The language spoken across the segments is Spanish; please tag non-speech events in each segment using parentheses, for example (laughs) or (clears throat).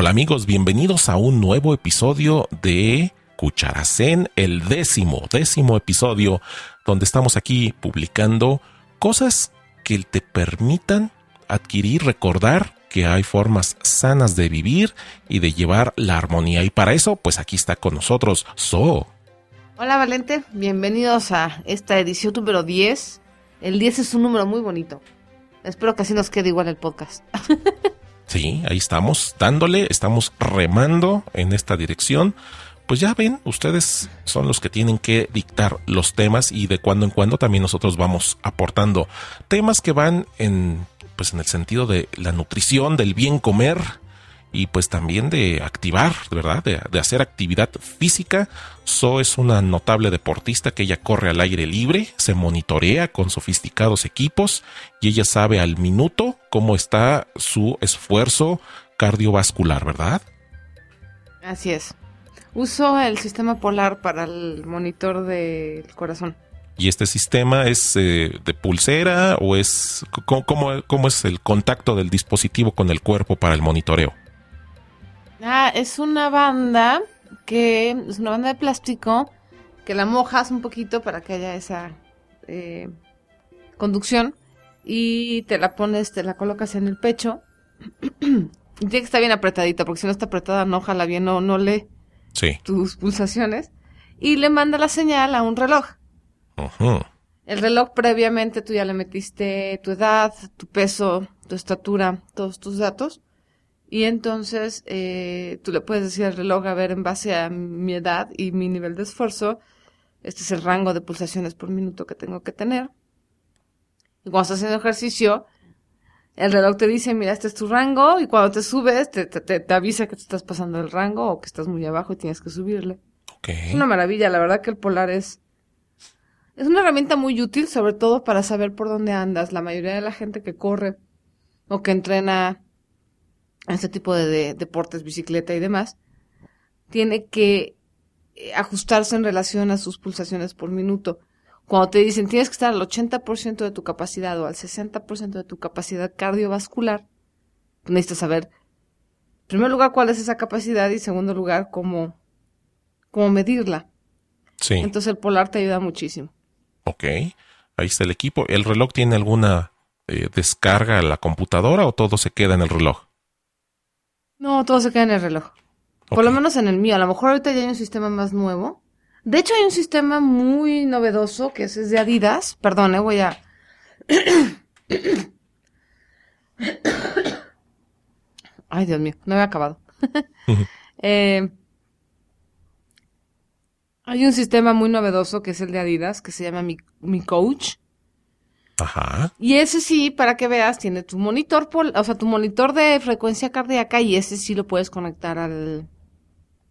Hola amigos, bienvenidos a un nuevo episodio de Cucharacén, el décimo, décimo episodio, donde estamos aquí publicando cosas que te permitan adquirir, recordar que hay formas sanas de vivir y de llevar la armonía. Y para eso, pues aquí está con nosotros So. Hola Valente, bienvenidos a esta edición número 10. El 10 es un número muy bonito. Espero que así nos quede igual el podcast. (laughs) Sí, ahí estamos dándole, estamos remando en esta dirección. Pues ya ven, ustedes son los que tienen que dictar los temas y de cuando en cuando también nosotros vamos aportando temas que van en pues en el sentido de la nutrición, del bien comer, y pues también de activar, ¿verdad? De, hacer actividad física. So es una notable deportista que ella corre al aire libre, se monitorea con sofisticados equipos y ella sabe al minuto cómo está su esfuerzo cardiovascular, ¿verdad? Así es. Uso el sistema polar para el monitor del corazón. ¿Y este sistema es eh, de pulsera o es cómo es el contacto del dispositivo con el cuerpo para el monitoreo? Ah, es una banda que es una banda de plástico que la mojas un poquito para que haya esa eh, conducción y te la pones, te la colocas en el pecho. (clears throat) Tiene que estar bien apretadita porque si no está apretada no jala bien, no, no lee tus pulsaciones. Y le manda la señal a un reloj. El reloj previamente tú ya le metiste tu edad, tu peso, tu estatura, todos tus datos. Y entonces eh, tú le puedes decir al reloj, a ver, en base a mi edad y mi nivel de esfuerzo, este es el rango de pulsaciones por minuto que tengo que tener. Y cuando estás haciendo ejercicio, el reloj te dice, mira, este es tu rango, y cuando te subes, te, te, te avisa que te estás pasando el rango o que estás muy abajo y tienes que subirle. Es una maravilla, la verdad que el polar es... Es una herramienta muy útil, sobre todo para saber por dónde andas. La mayoría de la gente que corre o que entrena este tipo de, deportes, bicicleta y demás, tiene que eh, ajustarse en relación a sus pulsaciones por minuto. Cuando te dicen tienes que estar al 80% de tu capacidad o al 60% de tu capacidad cardiovascular, necesitas saber, en primer lugar, cuál es esa capacidad y en segundo lugar, cómo, cómo medirla. Sí. Entonces el polar te ayuda muchísimo. Ok, ahí está el equipo. ¿El reloj tiene alguna eh, descarga a la computadora o todo se queda en el reloj? No, todo se queda en el reloj. Por lo menos en el mío. A lo mejor ahorita ya hay un sistema más nuevo. De hecho, hay un sistema muy novedoso que es, de Adidas. Perdón, eh, voy a. (coughs) Ay, Dios mío, no he acabado. (laughs) eh, hay un sistema muy novedoso que es el de Adidas, que se llama Mi, Mi Coach. Ajá. Y ese sí, para que veas, tiene tu monitor, o sea, tu monitor de frecuencia cardíaca y ese sí lo puedes conectar al,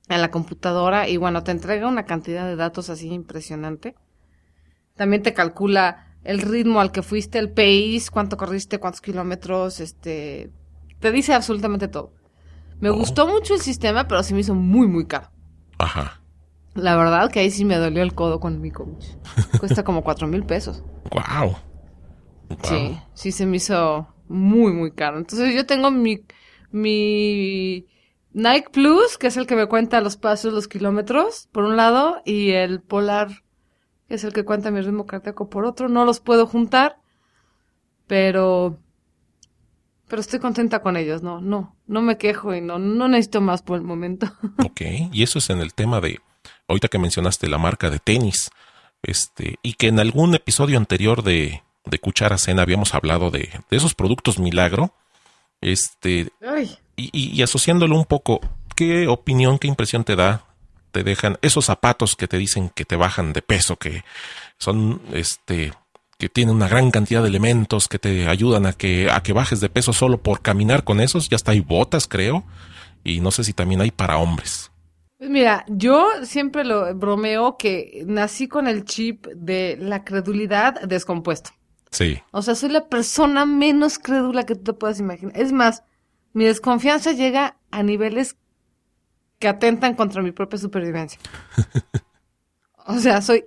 a la computadora y bueno, te entrega una cantidad de datos así impresionante. También te calcula el ritmo al que fuiste, el pace, cuánto corriste, cuántos kilómetros, este, te dice absolutamente todo. Me oh. gustó mucho el sistema, pero sí me hizo muy, muy caro. Ajá. La verdad que ahí sí me dolió el codo con mi coach. Cuesta como cuatro mil pesos. Wow. Sí, sí se me hizo muy, muy caro. Entonces yo tengo mi, mi Nike Plus, que es el que me cuenta los pasos, los kilómetros, por un lado, y el Polar, que es el que cuenta mi ritmo cardíaco por otro. No los puedo juntar, pero, pero estoy contenta con ellos, no, no, no me quejo y no, no necesito más por el momento. (laughs) Ok, y eso es en el tema de, ahorita que mencionaste la marca de tenis, este, y que en algún episodio anterior de, de Cuchara Cena habíamos hablado de, de esos productos milagro. Este, y, y- y asociándolo un poco, ¿qué opinión, qué impresión te da? Te dejan esos zapatos que te dicen que te bajan de peso, que son, este, que tienen una gran cantidad de elementos que te ayudan a que, a que bajes de peso solo por caminar con esos. Ya está, hay botas, creo. Y no sé si también hay para hombres. Pues mira, yo siempre lo bromeo que nací con el chip de la credulidad descompuesto. Sí, O sea, soy la persona menos crédula que tú te puedas imaginar. Es más, mi desconfianza llega a niveles que atentan contra mi propia supervivencia. (laughs) O sea, soy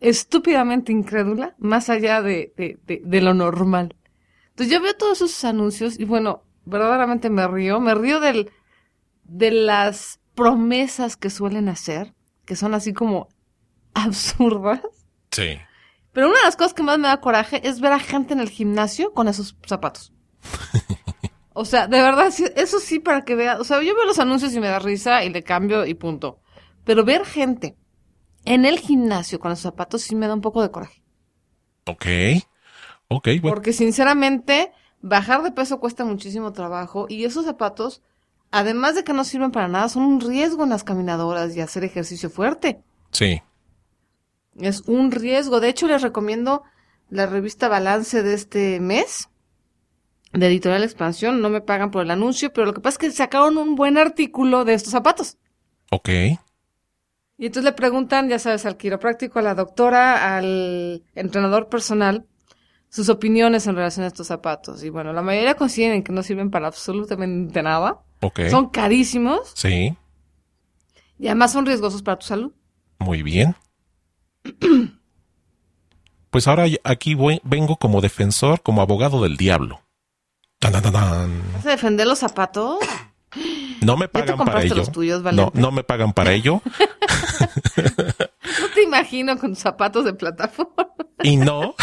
estúpidamente incrédula, más allá de, de, de- de lo normal. Entonces yo veo todos esos anuncios y bueno, verdaderamente me río. Me río del, de las promesas que suelen hacer, que son así como (laughs) absurdas. sí. Pero una de las cosas que más me da coraje es ver a gente en el gimnasio con esos zapatos. (laughs) O sea, de verdad, eso sí para que vea. O sea, yo veo los anuncios y me da risa y le cambio y punto. Pero ver gente en el gimnasio con esos zapatos sí me da un poco de coraje. Ok. Ok, bueno. Porque sinceramente, bajar de peso cuesta muchísimo trabajo y esos zapatos, además de que no sirven para nada, son un riesgo en las caminadoras y hacer ejercicio fuerte. Sí. Es un riesgo. De hecho, les recomiendo la revista Balance de este mes, de Editorial Expansión. No me pagan por el anuncio, pero lo que pasa es que sacaron un buen artículo de estos zapatos. Ok. Y entonces le preguntan, ya sabes, al quiropráctico, a la doctora, al entrenador personal, sus opiniones en relación a estos zapatos. Y bueno, la mayoría consideran que no sirven para absolutamente nada. Ok. Son carísimos Sí. y además son riesgosos para tu salud. Muy bien. (clears throat) Pues ahora aquí voy, vengo como defensor, como abogado del diablo. Tan, tan, tan, tan. ¿Vas a defender los zapatos? No me pagan para ello. los tuyos, no, Valente? no me pagan para ello. (laughs) (laughs) No te imagino con zapatos de plataforma. Y no,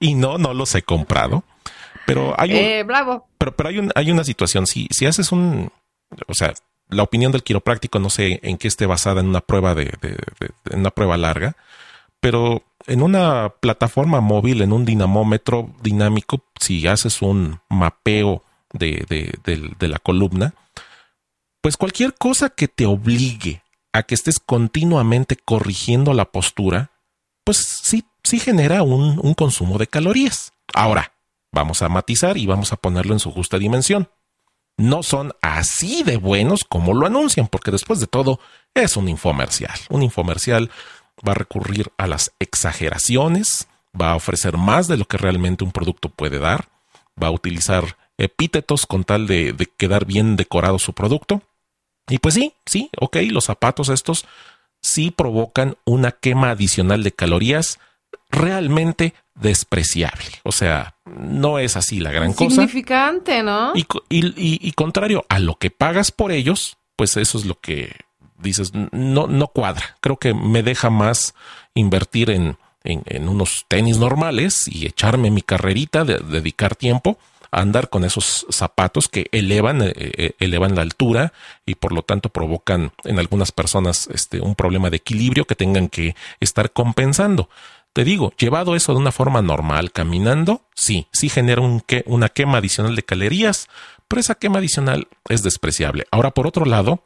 y no, no los he comprado. Pero hay un, Eh, bravo. pero, pero hay un, hay una situación. Si, si haces un, o sea, la opinión del quiropráctico no sé en qué esté basada en una prueba de, una prueba larga, pero en una plataforma móvil, en un dinamómetro dinámico, si haces un mapeo de la columna, pues cualquier cosa que te obligue a que estés continuamente corrigiendo la postura, pues sí, sí genera un, un consumo de calorías. Ahora, vamos a matizar y vamos a ponerlo en su justa dimensión. No son así de buenos como lo anuncian, porque después de todo es un infomercial. Un infomercial va a recurrir a las exageraciones, va a ofrecer más de lo que realmente un producto puede dar, va a utilizar epítetos con tal de, quedar bien decorado su producto. Y pues sí, sí, ok, los zapatos estos sí provocan una quema adicional de calorías realmente despreciable. O sea, no es así la gran cosa. Significante, ¿no? Y, y- y- y contrario a lo que pagas por ellos, pues eso es lo que dices, no, no cuadra. Creo que me deja más invertir en, en- en unos tenis normales y echarme mi carrerita, de, dedicar tiempo a andar con esos zapatos que elevan, eh, eh, elevan la altura y por lo tanto provocan en algunas personas este, un problema de equilibrio que tengan que estar compensando. Te digo, llevado eso de una forma normal, caminando, sí, sí genera un que, una quema adicional de calorías, pero esa quema adicional es despreciable. Ahora, por otro lado,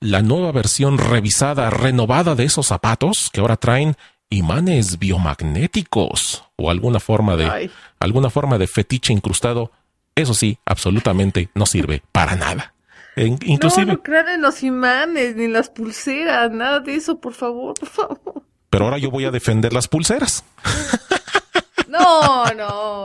la nueva versión revisada, renovada de esos zapatos que ahora traen imanes biomagnéticos o alguna forma de Ay. alguna forma de fetiche incrustado, eso sí, absolutamente no sirve para nada. En- inclusive, No, no crean en los imanes, ni las pulseras, nada de eso, por favor, por favor. Pero ahora yo voy a defender las pulseras. (laughs) No, no, no.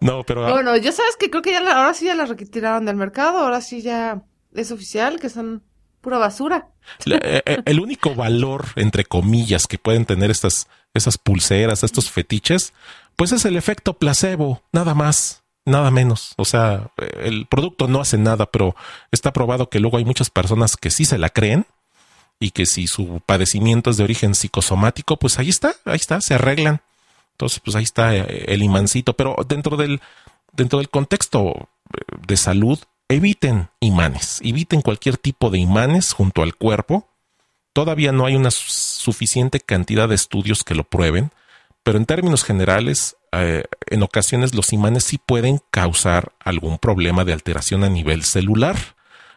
No, pero Bueno, ya sabes que creo que ya la- ahora sí ya las retiraron del mercado, ahora sí ya es oficial que son pura basura. La- (laughs) eh, eh, el único valor, entre comillas, que pueden tener estas, esas pulseras, estos fetiches, pues es el efecto placebo, nada más, nada menos. O sea, el producto no hace nada, pero está probado que luego hay muchas personas que sí se la creen y que si su padecimiento es de origen psicosomático, pues ahí está, ahí está, se arreglan. Entonces, pues ahí está eh, el imancito, pero dentro del, dentro del contexto eh, de salud, eviten imanes, eviten cualquier tipo de imanes junto al cuerpo. Todavía no hay una su- suficiente cantidad de estudios que lo prueben, Pero en términos generales, eh, en ocasiones los imanes sí pueden causar algún problema de alteración a nivel celular,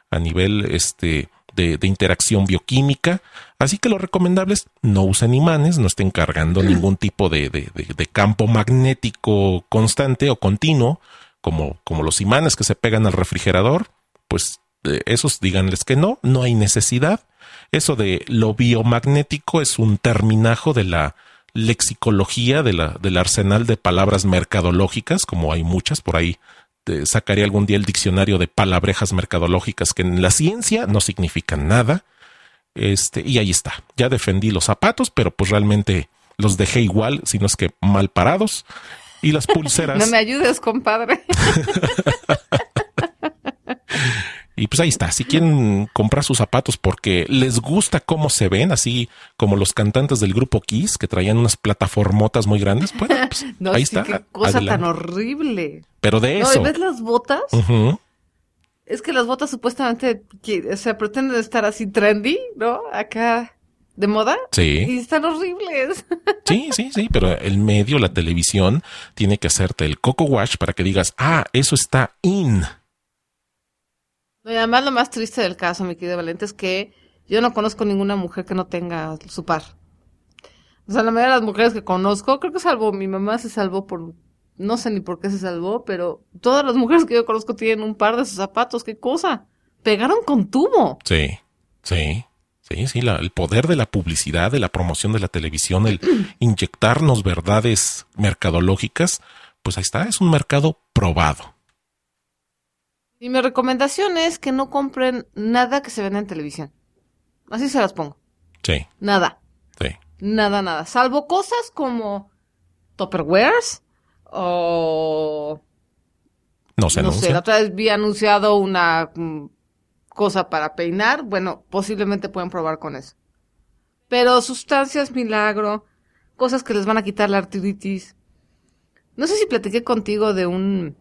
a nivel este, de, interacción bioquímica. Así que lo recomendable es no usen imanes, no estén cargando ningún tipo de, de, campo magnético constante o continuo, como, como los imanes que se pegan al refrigerador. Pues esos díganles que no, no hay necesidad. Eso de lo biomagnético es un terminajo de la lexicología, la, del arsenal de palabras mercadológicas, como hay muchas por ahí. Sacaré algún día el diccionario de palabrejas mercadológicas que en la ciencia no significan nada. Este, y ahí está. Ya defendí los zapatos, pero pues realmente los dejé igual, si no es que mal parados. Y las (laughs) pulseras. no me ayudes, compadre. (laughs) Y pues ahí está. Si quieren comprar sus zapatos porque les gusta cómo se ven, así como los cantantes del grupo Kiss que traían unas plataformotas muy grandes, pues, pues (laughs) no, ahí está. Qué cosa tan horrible. Pero de eso. ¿Ves las botas? Es que las botas supuestamente, o sea, pretenden estar así trendy, ¿no? Acá de moda. Sí. Y están horribles. (laughs) Sí, sí, sí, pero el medio, la televisión, tiene que hacerte el coco wash para que digas, ah, eso está in. Y además lo más triste del caso, mi querida Valente, es que yo no conozco ninguna mujer que no tenga su par. O sea, la mayoría de las mujeres que conozco, creo que salvo mi mamá se salvó por, no sé ni por qué se salvó, pero todas las mujeres que yo conozco tienen un par de sus zapatos. ¿Qué cosa? Pegaron con tubo. Sí, sí. Sí, sí, el poder de la publicidad, de la promoción de la televisión, el (clears throat) inyectarnos verdades mercadológicas, pues ahí está, es un mercado probado. Y mi recomendación es que no compren nada que se venda en televisión. Así se las pongo. Sí. Nada. Sí. Nada, nada. Salvo cosas como Tupperwares o... No se No sé, la otra vez vi anunciado una mm, cosa para peinar. Bueno, posiblemente pueden probar con eso. Pero sustancias milagro, cosas que les van a quitar la artritis. No sé si platiqué contigo de un...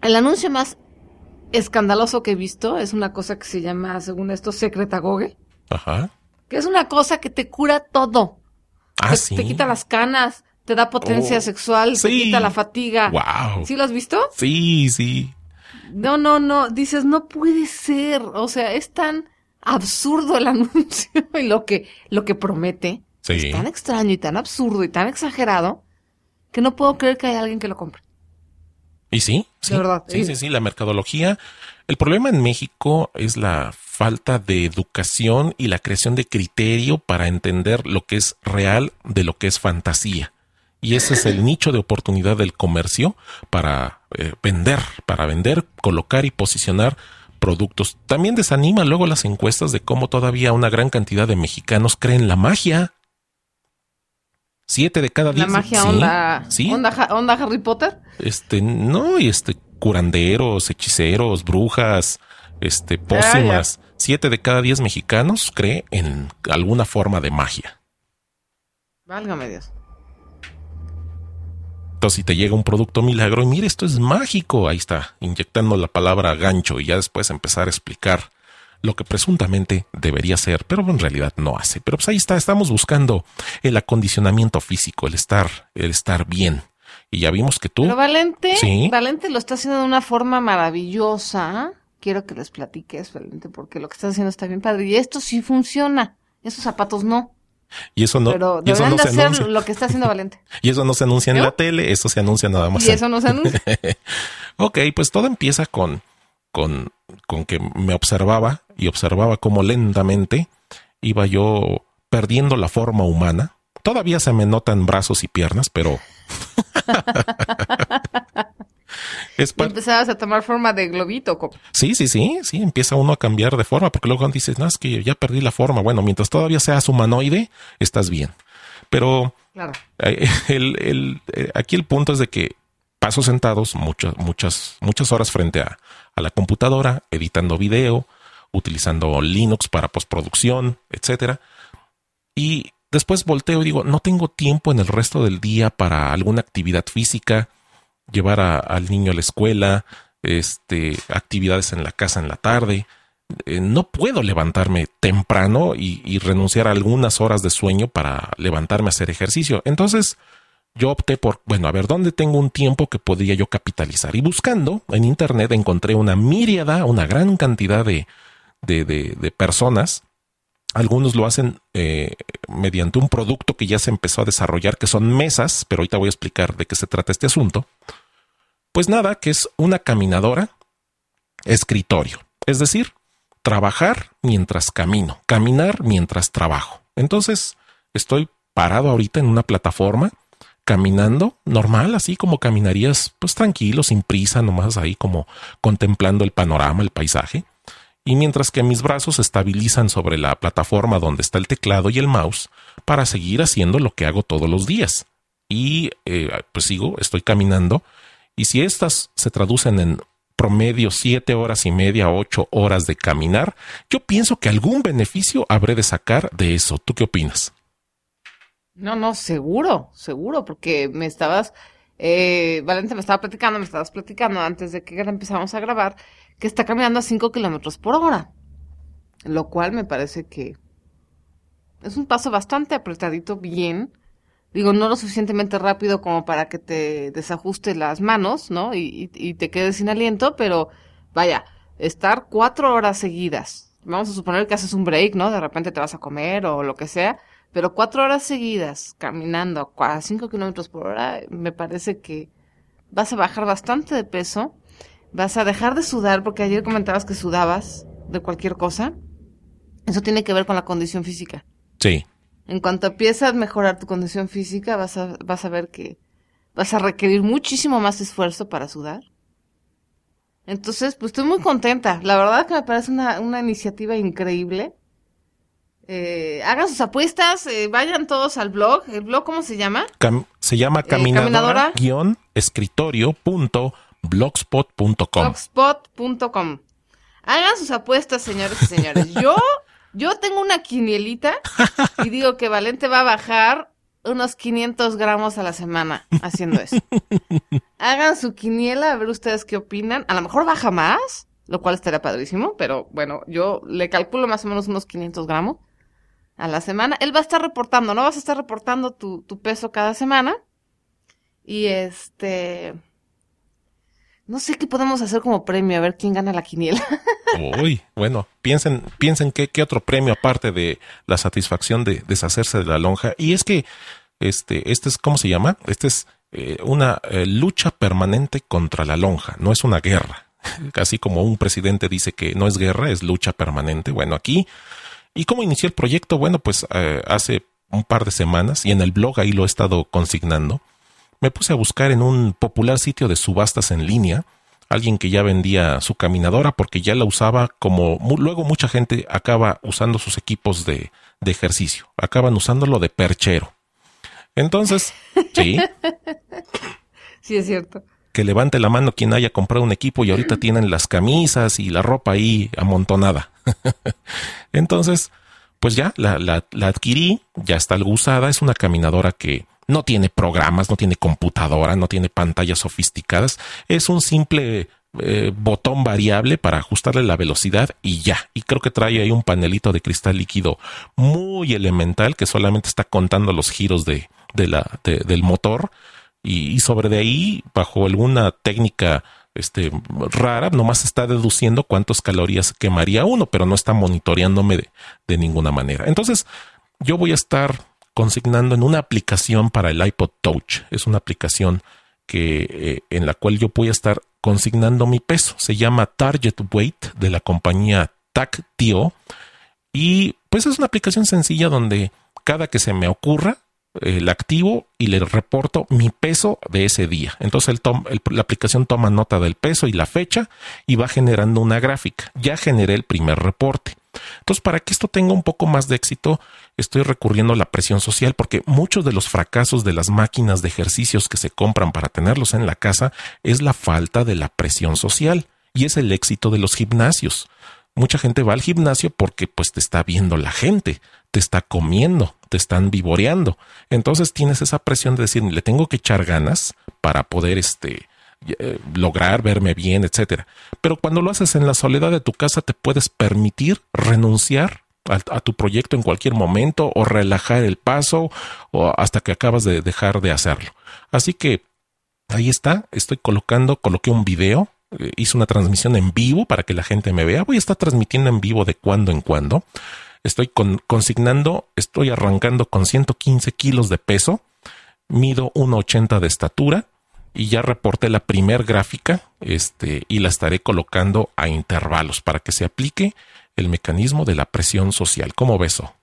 El anuncio más escandaloso que he visto es una cosa que se llama, según esto, secretagogue. Ajá. Que es una cosa que te cura todo. Ah, te, sí. Te quita las canas, te da potencia Oh, sexual, te quita la fatiga. Wow. ¿Sí lo has visto? Sí, sí. No, no, no. Dices, no puede ser. O sea, es tan absurdo el (laughs) anuncio y lo que, lo que promete. Sí. Es tan extraño y tan absurdo y tan exagerado que no puedo creer que haya alguien que lo compre. Y sí, sí, verdad, sí, sí. sí, sí, la mercadología. El problema en México es la falta de educación y la creación de criterio para entender lo que es real de lo que es fantasía. Y ese es el nicho de oportunidad del comercio para eh, vender, para vender, colocar y posicionar productos. También desanima luego las encuestas de cómo todavía una gran cantidad de mexicanos creen la magia. Siete de cada La diez. magia sí, onda, sí, onda, onda Harry Potter. este, no, y este, curanderos, hechiceros, brujas, este, ya. pócimas. Siete de cada diez mexicanos cree en alguna forma de magia. Válgame Dios. Entonces, si te llega un producto milagro y mire, esto es mágico, ahí está, inyectando la palabra gancho y ya después empezar a explicar lo que presuntamente debería ser, pero en realidad no hace. Pero pues ahí está, estamos buscando el acondicionamiento físico, el estar, el estar bien. Y ya vimos que tú, Pero Valente, Sí. Valente lo está haciendo de una forma maravillosa. Quiero que les platiques, Valente, porque lo que estás haciendo está bien padre. Y esto sí funciona. Esos zapatos no. y eso no, pero y eso no de se hacer anuncia. lo que está haciendo Valente. (laughs) Y eso no se anuncia en la tele, eso se anuncia nada más. y en- eso no se anuncia. (laughs) Ok, pues todo empieza con, con, con que me observaba y observaba cómo lentamente iba yo perdiendo la forma humana. Todavía se me notan brazos y piernas, pero... (laughs) es empezabas a tomar forma de globito. Sí, sí, sí, sí, empieza uno a cambiar de forma, porque luego dices, no, es que ya perdí la forma. Bueno, mientras todavía seas humanoide, estás bien. Pero Claro. eh, (laughs) el- el- eh, aquí el punto es de que paso sentados muchas, muchas, muchas horas frente a, a la computadora, editando video, utilizando Linux para postproducción, etcétera. Y después volteo y digo, no tengo tiempo en el resto del día para alguna actividad física, llevar al niño a la escuela, este, actividades en la casa en la tarde. Eh, no puedo levantarme temprano y, y renunciar a algunas horas de sueño para levantarme a hacer ejercicio. Entonces yo opté por, bueno, a ver, ¿dónde tengo un tiempo que podría yo capitalizar? Y buscando en Internet encontré una míriada, una gran cantidad de, de, personas. Algunos lo hacen eh, mediante un producto que ya se empezó a desarrollar, que son mesas, pero ahorita voy a explicar de qué se trata este asunto. Pues nada, que es una caminadora escritorio. Es decir, trabajar mientras camino, caminar mientras trabajo. Entonces, estoy parado ahorita en una plataforma caminando normal, así como caminarías pues tranquilo, sin prisa, nomás ahí como contemplando el panorama, el paisaje. Y mientras que mis brazos se estabilizan sobre la plataforma donde está el teclado y el mouse para seguir haciendo lo que hago todos los días. Y eh, pues sigo, estoy caminando. Y si estas se traducen en promedio siete horas y media, ocho horas de caminar, yo pienso que algún beneficio habré de sacar de eso. ¿Tú qué opinas? No, no, seguro, seguro, porque me estabas, eh, Valente me estaba platicando, me estabas platicando antes de que empezamos a grabar, que está caminando a 5 kilómetros por hora, lo cual me parece que es un paso bastante apretadito, bien, digo, no lo suficientemente rápido como para que te desajuste las manos, ¿no? Y, y te quedes sin aliento, pero vaya, estar cuatro horas seguidas, vamos a suponer que haces un break, ¿no? De repente te vas a comer o lo que sea, pero cuatro horas seguidas caminando a cinco kilómetros por hora, me parece que vas a bajar bastante de peso, vas a dejar de sudar, porque ayer comentabas que sudabas de cualquier cosa. Eso tiene que ver con la condición física. Sí. En cuanto empiezas a mejorar tu condición física, vas a, vas a ver que vas a requerir muchísimo más esfuerzo para sudar. Entonces, pues estoy muy contenta. La verdad que me parece una, una iniciativa increíble. Eh, hagan sus apuestas, eh, vayan todos al blog. ¿El blog cómo se llama? se llama eh, caminadora-escritorio.blogspot.com. Blogspot.com. Hagan sus apuestas, señores y señores. Yo, (laughs) yo tengo una quinielita y digo que Valente va a bajar unos 500 gramos a la semana haciendo eso. (laughs) Hagan su quiniela, a ver ustedes qué opinan. A lo mejor baja más, lo cual estaría padrísimo, pero bueno, yo le calculo más o menos unos 500 gramos a la semana. Él va a estar reportando, ¿no? Vas a estar reportando tu, tu peso cada semana. Y este... No sé qué podemos hacer como premio, a ver quién gana la quiniela. (laughs) Uy, bueno, piensen, piensen qué, qué otro premio aparte de la satisfacción de deshacerse de la lonja. Y es que este, este es, ¿cómo se llama? Este es eh, una eh, lucha permanente contra la lonja, no es una guerra. (laughs) Así como un presidente dice que no es guerra, es lucha permanente. Bueno, aquí ¿Y cómo inicié el proyecto? Bueno, pues eh, hace un par de semanas y en el blog ahí lo he estado consignando. Me puse a buscar en un popular sitio de subastas en línea alguien que ya vendía su caminadora porque ya la usaba como luego mucha gente acaba usando sus equipos de, de ejercicio, acaban usándolo de perchero. Entonces, (laughs) sí. Sí, es cierto que levante la mano quien haya comprado un equipo y ahorita tienen las camisas y la ropa ahí amontonada. (laughs) Entonces, pues ya la, la, adquirí, ya está algo usada, es una caminadora que no tiene programas, no tiene computadora, no tiene pantallas sofisticadas, es un simple eh, botón variable para ajustarle la velocidad y ya. Y creo que trae ahí un panelito de cristal líquido muy elemental que solamente está contando los giros de, de la, del motor y, sobre de ahí, bajo alguna técnica este, rara, nomás está deduciendo cuántas calorías quemaría uno, pero no está monitoreándome de, de ninguna manera. Entonces, yo voy a estar consignando en una aplicación para el iPod Touch. Es una aplicación que eh, en la cual yo voy a estar consignando mi peso. Se llama Target Weight de la compañía Tactio y pues es una aplicación sencilla donde cada que se me ocurra el activo y le reporto mi peso de ese día. Entonces la aplicación toma nota del peso y la fecha y va generando una gráfica. Ya generé el primer reporte. Entonces, para que esto tenga un poco más de éxito, estoy recurriendo a la presión social porque muchos de los fracasos de las máquinas de ejercicios que se compran para tenerlos en la casa es la falta de la presión social y es el éxito de los gimnasios. Mucha gente va al gimnasio porque pues te está viendo la gente, te está comiendo, te están vivoreando. Entonces tienes esa presión de decir, le tengo que echar ganas para poder este, eh, lograr verme bien, etcétera. Pero cuando lo haces en la soledad de tu casa, te puedes permitir renunciar a, tu proyecto en cualquier momento o relajar el paso o hasta que acabas de dejar de hacerlo. Así que ahí está, estoy colocando, coloqué un video, eh, hice una transmisión en vivo para que la gente me vea. Voy a estar transmitiendo en vivo de cuando en cuando. Estoy consignando, estoy arrancando con 115 kilos de peso, mido 1,80 de estatura y ya reporté la primer gráfica este, y la estaré colocando a intervalos para que se aplique el mecanismo de la presión social. ¿Cómo ves eso?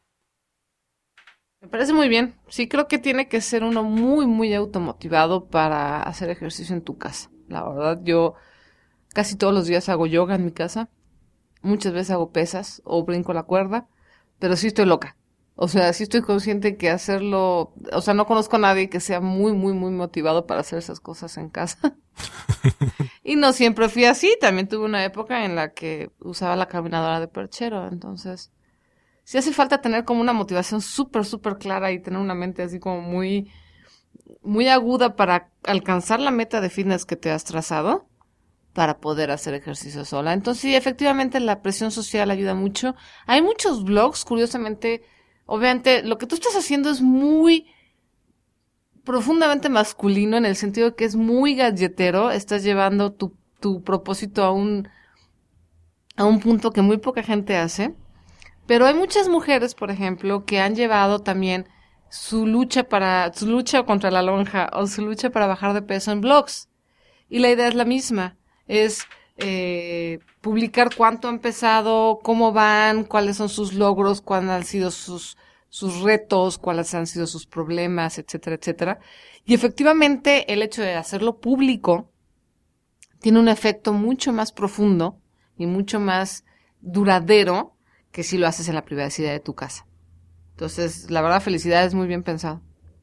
Me parece muy bien. Sí, creo que tiene que ser uno muy, muy automotivado para hacer ejercicio en tu casa. La verdad, yo casi todos los días hago yoga en mi casa. Muchas veces hago pesas o brinco la cuerda, pero sí estoy loca. O sea, sí estoy consciente que hacerlo, o sea, no conozco a nadie que sea muy, muy, muy motivado para hacer esas cosas en casa. (laughs) y no siempre fui así, también tuve una época en la que usaba la caminadora de perchero, entonces sí hace falta tener como una motivación súper, súper clara y tener una mente así como muy, muy aguda para alcanzar la meta de fitness que te has trazado para poder hacer ejercicio sola. Entonces, sí, efectivamente, la presión social ayuda mucho. Hay muchos blogs, curiosamente, obviamente lo que tú estás haciendo es muy profundamente masculino en el sentido que es muy galletero, estás llevando tu, tu propósito a un, a un punto que muy poca gente hace. Pero hay muchas mujeres, por ejemplo, que han llevado también su lucha para, su lucha contra la lonja o su lucha para bajar de peso en blogs. Y la idea es la misma, es eh, publicar cuánto ha empezado, cómo van, cuáles son sus logros, cuáles han sido sus, sus retos, cuáles han sido sus problemas, etcétera, etcétera. Y efectivamente el hecho de hacerlo público tiene un efecto mucho más profundo y mucho más duradero que si lo haces en la privacidad de tu casa. Entonces, la verdad, felicidades, muy bien pensado.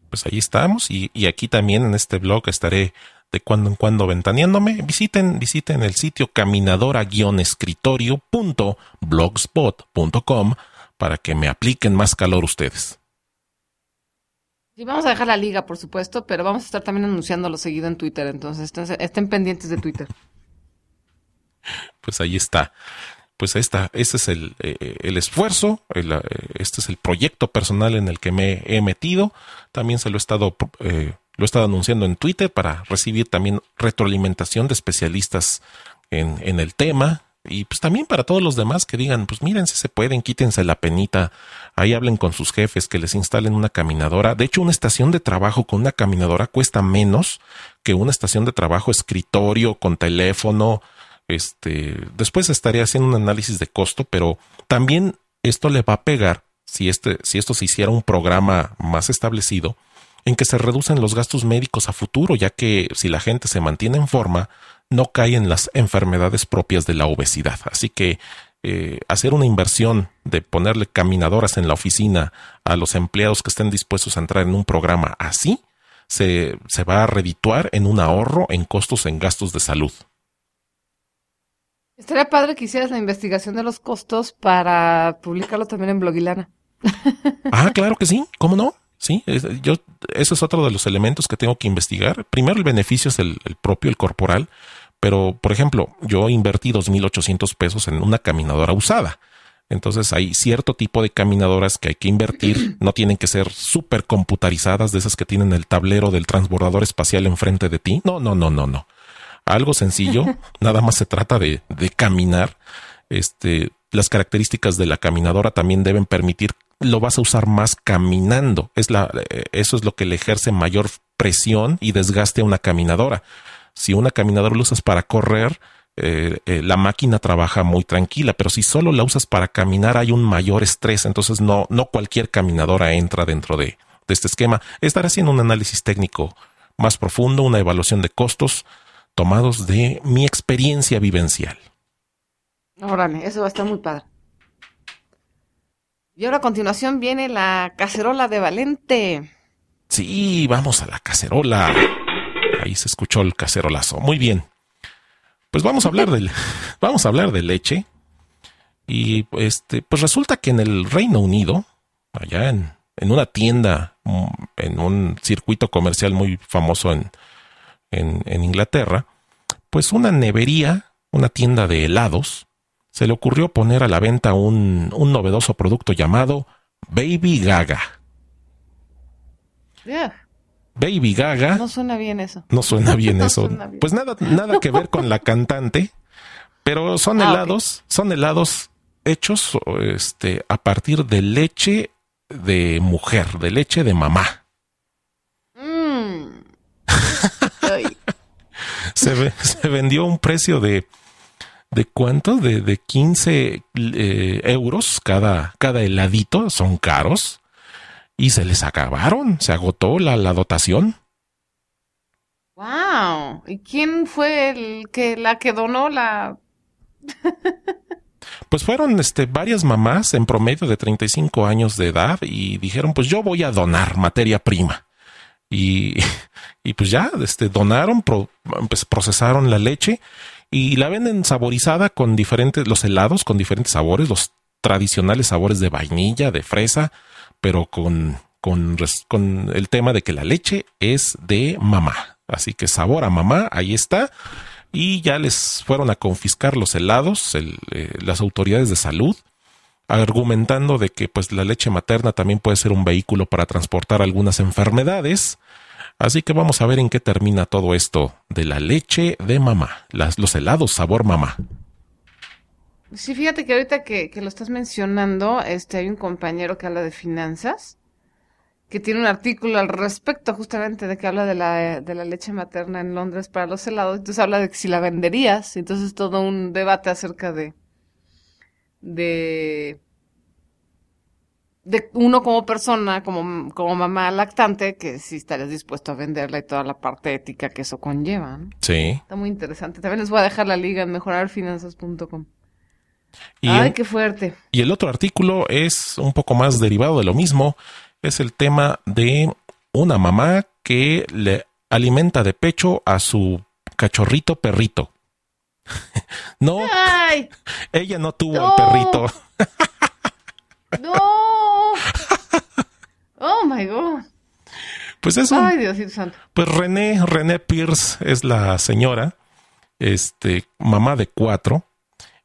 Pues ahí estamos y, y aquí también en este blog estaré de cuando en cuando ventaneándome, visiten, visiten el sitio caminadora-escritorio.blogspot.com para que me apliquen más calor ustedes. Y vamos a dejar la liga, por supuesto, pero vamos a estar también anunciándolo seguido en Twitter, entonces estén, pendientes de Twitter. (laughs) Pues ahí está. Pues ahí está, este es el, eh, el esfuerzo, eh, este es el proyecto personal en el que me he metido. También se lo he estado eh, lo he estado anunciando en Twitter para recibir también retroalimentación de especialistas en, en el tema. Y pues también para todos los demás que digan, pues miren si se pueden, quítense la penita, ahí hablen con sus jefes que les instalen una caminadora. De hecho, una estación de trabajo con una caminadora cuesta menos que una estación de trabajo escritorio con teléfono. Este, después estaría haciendo un análisis de costo, pero también esto le va a pegar si este, si esto se hiciera un programa más establecido en que se reducen los gastos médicos a futuro, ya que si la gente se mantiene en forma, no cae en las enfermedades propias de la obesidad. Así que eh, hacer una inversión de ponerle caminadoras en la oficina a los empleados que estén dispuestos a entrar en un programa así, se, se va a redituar en un ahorro en costos en gastos de salud. Estaría padre que hicieras la investigación de los costos para publicarlo también en Blogilana. Ah, claro que sí, ¿cómo no? Sí, yo, eso es otro de los elementos que tengo que investigar. Primero, el beneficio es el, propio, el corporal. Pero, por ejemplo, yo invertí 2.800 pesos en una caminadora usada. Entonces hay cierto tipo de caminadoras que hay que invertir. No tienen que ser súper computarizadas, de esas que tienen el tablero del transbordador espacial enfrente de ti. No, no, no, no, no. Algo sencillo. (laughs) nada más se trata de, de caminar. Este, las características de la caminadora también deben permitir lo vas a usar más caminando. Es la, eh, eso es lo que le ejerce mayor presión y desgaste a una caminadora. Si una caminadora lo usas para correr, eh, eh, la máquina trabaja muy tranquila, pero si solo la usas para caminar hay un mayor estrés, entonces no, no cualquier caminadora entra dentro de, este esquema. Estaré haciendo un análisis técnico más profundo, una evaluación de costos tomados de mi experiencia vivencial. Órale, eso va a estar muy padre. Y ahora a continuación viene la cacerola de Valente. Sí, vamos a la cacerola. Ahí se escuchó el cacerolazo. Muy bien. Pues vamos a hablar del, (laughs) vamos a hablar de leche. Y este, pues resulta que en el Reino Unido, allá en, en una tienda, mm, en un circuito comercial muy famoso en, en, en Inglaterra, pues una nevería, una tienda de helados, se le ocurrió poner a la venta un, un novedoso producto llamado Baby Gaga. Yeah. Baby Gaga. No suena bien eso. No suena bien (laughs) No eso. suena bien. Pues nada, nada que ver con la (laughs) cantante, pero son Ah, helados, son helados hechos este, a partir de leche de mujer, de leche de mamá. Mm. (laughs) Se, ve- se vendió a un precio de ¿de cuánto? De, de 15 eh, euros cada, cada heladito, son caros. Y se les acabaron, se agotó la, la dotación. wow. ¿Y quién fue el que la que donó la (laughs) Pues fueron este, varias mamás en promedio de 35 años de edad y dijeron, pues yo voy a donar materia prima. Y, (laughs) y pues ya, este, donaron, pro- pues, procesaron la leche y la venden saborizada con diferentes, los helados con diferentes sabores, los tradicionales sabores de vainilla, de fresa, pero con, con, con el tema de que la leche es de mamá. Así que sabor a mamá, ahí está y ya les fueron a confiscar los helados el, eh, las autoridades de salud argumentando de que pues la leche materna también puede ser un vehículo para transportar algunas enfermedades así que vamos a ver en qué termina todo esto de la leche de mamá las, los helados sabor mamá. Sí, fíjate que ahorita que, lo estás mencionando, este, hay un compañero que habla de finanzas, que tiene un artículo al respecto justamente de que habla de la, de la leche materna en Londres para los helados, entonces habla de que si la venderías, entonces todo un debate acerca de, de, de uno como persona, como, como mamá lactante, que si estarías dispuesto a venderla y toda la parte ética que eso conlleva, ¿no? sí Está muy interesante. También les voy a dejar la liga en mejorarfinanzas.com. Ay, qué fuerte. y el otro artículo es un poco más derivado de lo mismo es el tema de una mamá que le alimenta de pecho a su cachorrito perrito (laughs) no ¡Ay! Ella no tuvo No. al perrito. (laughs) ¡No! ¡Oh, my God! Pues eso. ¡Ay, Diosito santo! Pues René, René Pierce es la señora, este, mamá de cuatro,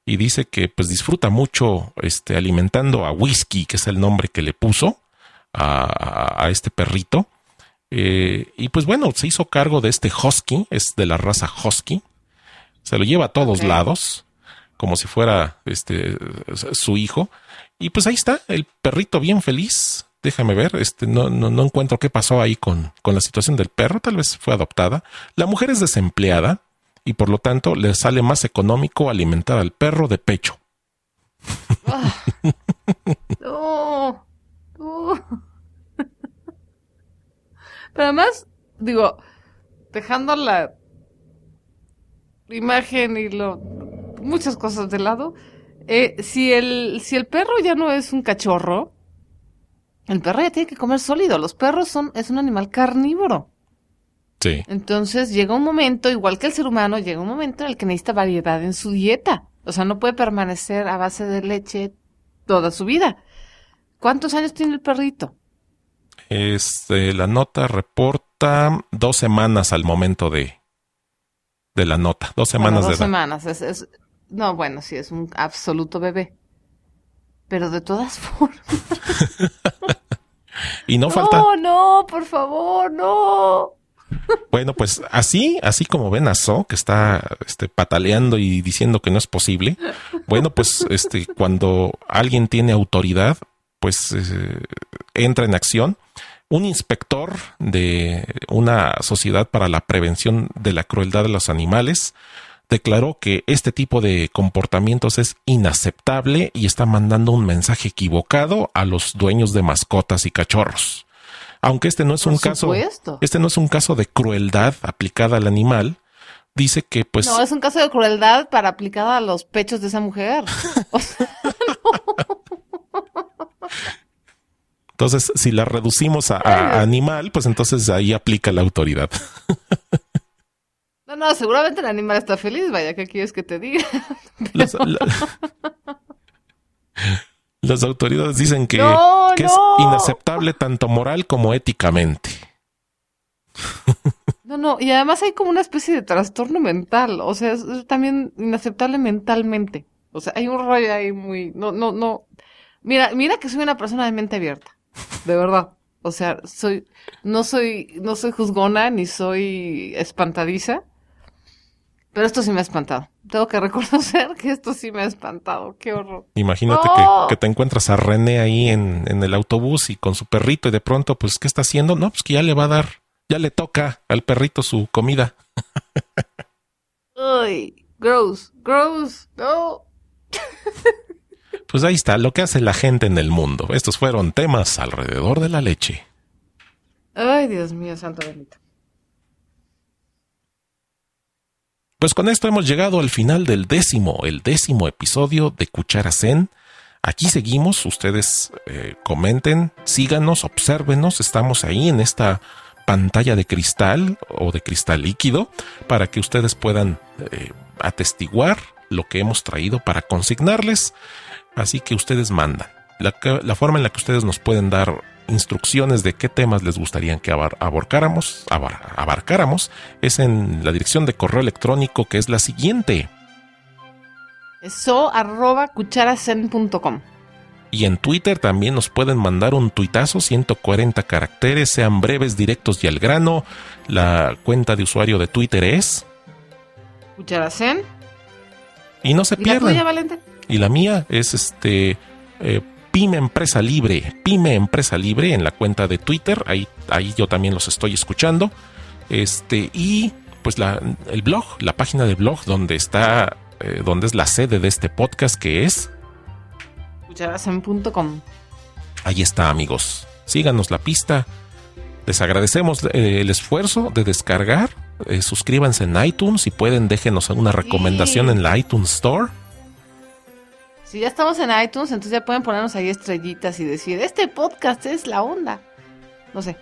y dice que pues disfruta mucho este, alimentando a Whisky, que es el nombre que le puso a, este perrito. Eh, y pues bueno, se hizo cargo de este Husky, es de la raza Husky. Se lo lleva a todos lados, como si fuera este su hijo. Y pues ahí está, el perrito bien feliz. Déjame ver, este, no, no, no encuentro qué pasó ahí con, con la situación del perro, tal vez fue adoptada. La mujer es desempleada y por lo tanto le sale más económico alimentar al perro de pecho. ¡Ah! ¡No! ¡No! Pero además, digo, dejando la imagen y lo muchas cosas de lado, eh, si el si el perro ya no es un cachorro, el perro ya tiene que comer sólido. Los perros son es un animal carnívoro. Sí. Entonces llega un momento, igual que el ser humano, llega un momento en el que necesita variedad en su dieta. O sea, no puede permanecer a base de leche toda su vida. ¿Cuántos años tiene el perrito? Este, la nota reporta dos semanas al momento de, de la nota. Dos Bueno, semanas dos de edad. semanas. Es, es- no, bueno, sí, es un absoluto bebé. Pero de todas (laughs) formas. Y no No, falta. no, por favor, no. Bueno, pues así, así como ven a So, que está este, pataleando y diciendo que no es posible. Bueno, pues este, cuando alguien tiene autoridad, pues eh, entra en acción. Un inspector de una sociedad para la prevención de la crueldad de los animales declaró que este tipo de comportamientos es inaceptable y está mandando un mensaje equivocado a los dueños de mascotas y cachorros. Aunque este no es Por un caso, este no es un caso de crueldad aplicada al animal, dice que pues No, es un caso de crueldad para aplicada a los pechos de esa mujer. (laughs) O sea, entonces si la reducimos a, a animal, pues entonces ahí aplica la autoridad. (laughs) no, no, seguramente el animal está feliz, vaya, ¿qué quieres que te diga? (laughs) Las, la- (laughs) las autoridades dicen que, No, que es inaceptable tanto moral como éticamente. (laughs) No, no, y además hay como una especie de trastorno mental, o sea, es, es también inaceptable mentalmente. O sea, hay un rollo ahí muy, no, no, no. Mira, mira que soy una persona de mente abierta. De verdad. O sea, soy, no soy, no soy juzgona ni soy espantadiza. Pero esto sí me ha espantado. Tengo que reconocer que esto sí me ha espantado. Qué horror. Imagínate ¡Oh! que, que te encuentras a René ahí en, en el autobús y con su perrito y de pronto, pues, ¿qué está haciendo? No, pues que ya le va a dar, ya le toca al perrito su comida. Uy, gross, gross, no. (laughs) Pues ahí está, lo que hace la gente en el mundo. Estos fueron temas alrededor de la leche. Ay, Dios mío, santo bendito. Pues con esto hemos llegado al final del décimo, el décimo episodio de Cuchara Zen. Aquí seguimos, ustedes eh, comenten, síganos, obsérvenos, estamos ahí en esta pantalla de cristal o de cristal líquido para que ustedes puedan eh, atestiguar lo que hemos traído para consignarles. Así que ustedes mandan. La, la forma en la que ustedes nos pueden dar instrucciones de qué temas les gustaría que abar- abarcáramos, abar- abarcáramos es en la dirección de correo electrónico que es la siguiente. Eso arroba cucharacen.com. Y en Twitter también nos pueden mandar un tuitazo, 140 caracteres, sean breves, directos y al grano. La cuenta de usuario de Twitter es. Cucharacen. Y no se ¿Y la pierdan. tuya, Valente? Y la mía es este eh, Pyme Empresa Libre. Pyme Empresa Libre en la cuenta de Twitter. Ahí, ahí yo también los estoy escuchando. Este, y pues la, el blog, la página de blog donde está, eh, donde es la sede de este podcast, que es. Cucharacen.com. Ahí está, amigos. Síganos la pista. Les agradecemos eh, el esfuerzo de descargar. Eh, suscríbanse en iTunes. Si pueden, déjenos una recomendación Sí. en la iTunes Store. Si ya estamos en iTunes, entonces ya pueden ponernos ahí estrellitas y decir, este podcast es la onda. No sé.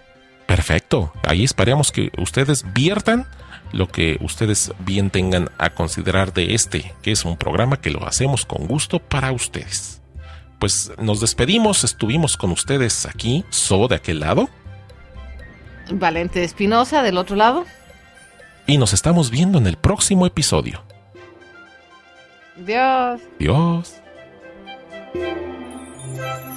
Perfecto. Ahí esperamos que ustedes viertan lo que ustedes bien tengan a considerar de este, que es un programa que lo hacemos con gusto para ustedes. Pues nos despedimos, estuvimos con ustedes aquí, So de aquel lado, Valente Espinosa del otro lado. y nos estamos viendo en el próximo episodio. Dios. Thank you.